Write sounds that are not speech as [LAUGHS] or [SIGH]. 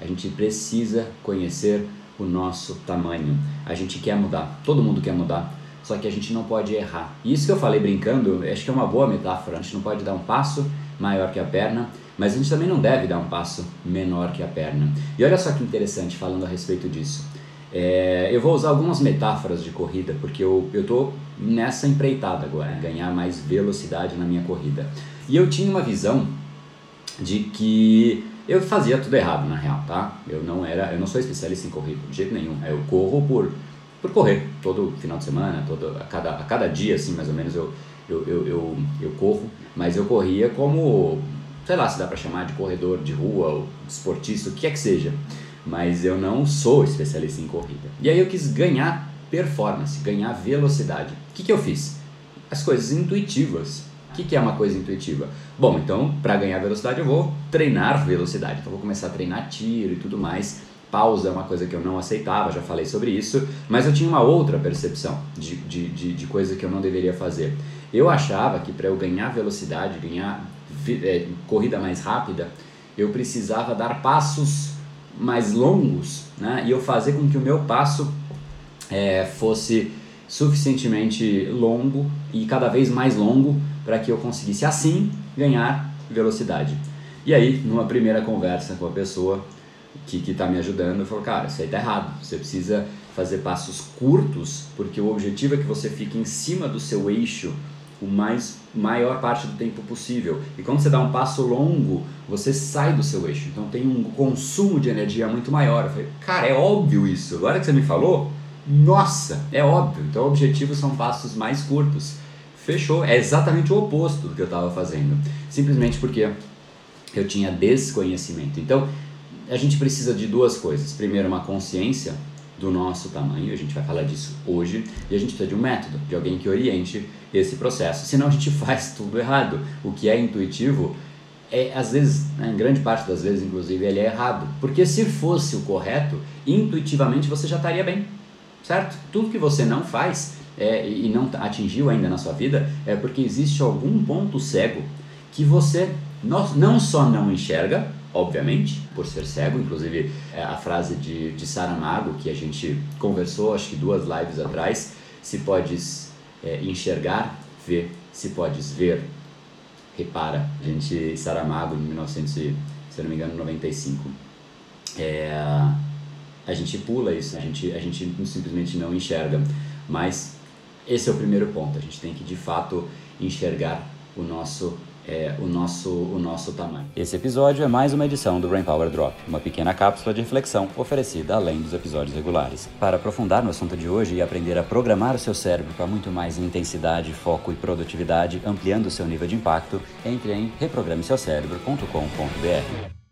A gente precisa conhecer o nosso tamanho. A gente quer mudar, todo mundo quer mudar, só que a gente não pode errar. Isso que eu falei brincando, acho que é uma boa metáfora. A gente não pode dar um passo maior que a perna, mas a gente também não deve dar um passo menor que a perna. E olha só que interessante falando a respeito disso. É, eu vou usar algumas metáforas de corrida, porque eu estou nessa empreitada agora, ganhar mais velocidade na minha corrida. E eu tinha uma visão de que eu fazia tudo errado na real, tá? Eu não era, eu não sou especialista em corrida de jeito nenhum. Eu corro por por correr todo final de semana, todo a cada a cada dia assim, mais ou menos eu eu, eu, eu, eu corro, mas eu corria como sei lá se dá para chamar de corredor de rua ou esportista, o que é que seja mas eu não sou especialista em corrida. E aí eu quis ganhar performance, ganhar velocidade. O que, que eu fiz? As coisas intuitivas. O que, é uma coisa intuitiva? Bom, então para ganhar velocidade eu vou treinar velocidade. Então vou começar a treinar tiro e tudo mais. Pausa é uma coisa que eu não aceitava, já falei sobre isso, mas eu tinha uma outra percepção de, de, de, de coisa que eu não deveria fazer. Eu achava que para eu ganhar velocidade, ganhar é, corrida mais rápida, eu precisava dar passos mais longos né, e eu fazer com que o meu passo é, fosse suficientemente longo e cada vez mais longo para que eu conseguisse assim ganhar velocidade. E aí, numa primeira conversa com a pessoa que está me ajudando, eu falo, cara, isso aí tá errado. Você precisa fazer passos curtos, porque o objetivo é que você fique em cima do seu eixo o mais maior parte do tempo possível. E quando você dá um passo longo, você sai do seu eixo. Então tem um consumo de energia muito maior. Eu falei, cara, é óbvio isso. Agora que você me falou, nossa, é óbvio. Então objetivos são passos mais curtos. Fechou. É exatamente o oposto do que eu estava fazendo. Simplesmente porque eu tinha desconhecimento. Então a gente precisa de duas coisas. Primeiro, uma consciência do nosso tamanho, a gente vai falar disso hoje, e a gente precisa de um método, de alguém que oriente esse processo. Senão a gente [LAUGHS] faz tudo errado. O que é intuitivo é às vezes, né, em grande parte das vezes, inclusive, ele é errado. Porque se fosse o correto, intuitivamente você já estaria bem, certo? Tudo que você não faz é, e não atingiu ainda na sua vida é porque existe algum ponto cego que você não só não enxerga, obviamente, por ser cego. Inclusive, é a frase de, de Saramago, que a gente conversou, acho que duas lives atrás, se podes é, enxergar, vê. Se podes ver, repara. A gente, Saramago, em 1900, se não me engano, 95. É, a gente pula isso, a gente, a gente simplesmente não enxerga. Mas esse é o primeiro ponto, a gente tem que de fato enxergar o nosso é, o, nosso, o nosso tamanho. Esse episódio é mais uma edição do Brain Power Drop, uma pequena cápsula de reflexão oferecida além dos episódios regulares. Para aprofundar no assunto de hoje e aprender a programar o seu cérebro para muito mais intensidade, foco e produtividade, ampliando o seu nível de impacto, entre em reprogrameseucerebro.com.br.